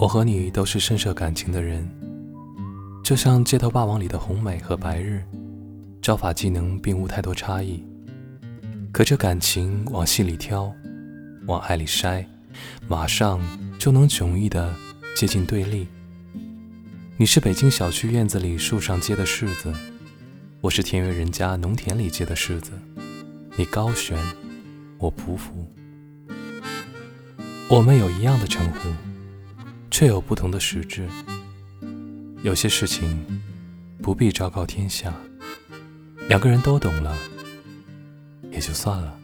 我和你都是深涉感情的人，就像《街头霸王》里的红美和白日，招法技能并无太多差异。可这感情往细里挑，往爱里筛，马上就能迥异的接近对立。你是北京小区院子里树上结的柿子，我是田园人家农田里结的柿子。你高悬，我匍匐。我们有一样的称呼，却有不同的实质。有些事情不必昭告天下，两个人都懂了。也就算了。